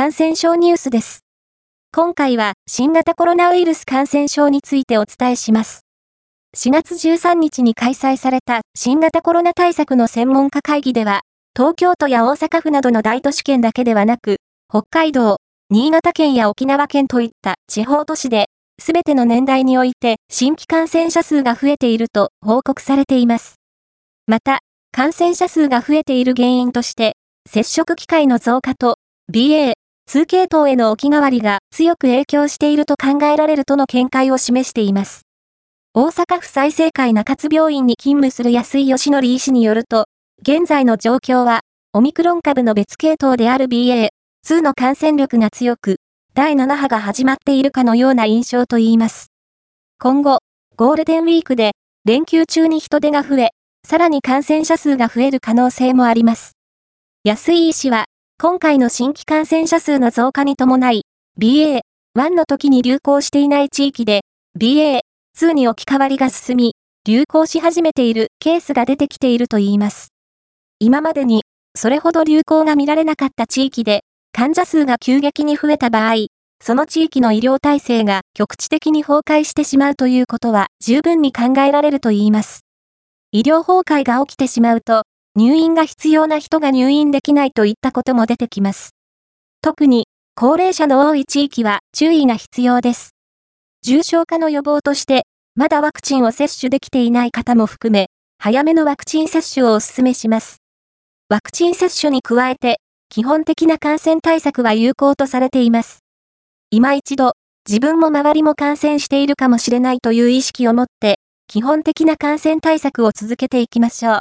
感染症ニュースです。今回は新型コロナウイルス感染症についてお伝えします。4月13日に開催された新型コロナ対策の専門家会議では、東京都や大阪府などの大都市圏だけではなく、北海道、新潟県や沖縄県といった地方都市で、すべての年代において新規感染者数が増えていると報告されています。また、感染者数が増えている原因として、接触機会の増加と BA、2系統への置き換わりが強く影響していると考えられるとの見解を示しています。大阪府再生会中津病院に勤務する安井義則医師によると、現在の状況は、オミクロン株の別系統である BA.2 の感染力が強く、第7波が始まっているかのような印象と言います。今後、ゴールデンウィークで、連休中に人手が増え、さらに感染者数が増える可能性もあります。安井医師は、今回の新規感染者数の増加に伴い、BA.1 の時に流行していない地域で、BA.2 に置き換わりが進み、流行し始めているケースが出てきているといいます。今までに、それほど流行が見られなかった地域で、患者数が急激に増えた場合、その地域の医療体制が局地的に崩壊してしまうということは十分に考えられるといいます。医療崩壊が起きてしまうと、入院が必要な人が入院できないといったことも出てきます。特に、高齢者の多い地域は注意が必要です。重症化の予防として、まだワクチンを接種できていない方も含め、早めのワクチン接種をお勧めします。ワクチン接種に加えて、基本的な感染対策は有効とされています。今一度、自分も周りも感染しているかもしれないという意識を持って、基本的な感染対策を続けていきましょう。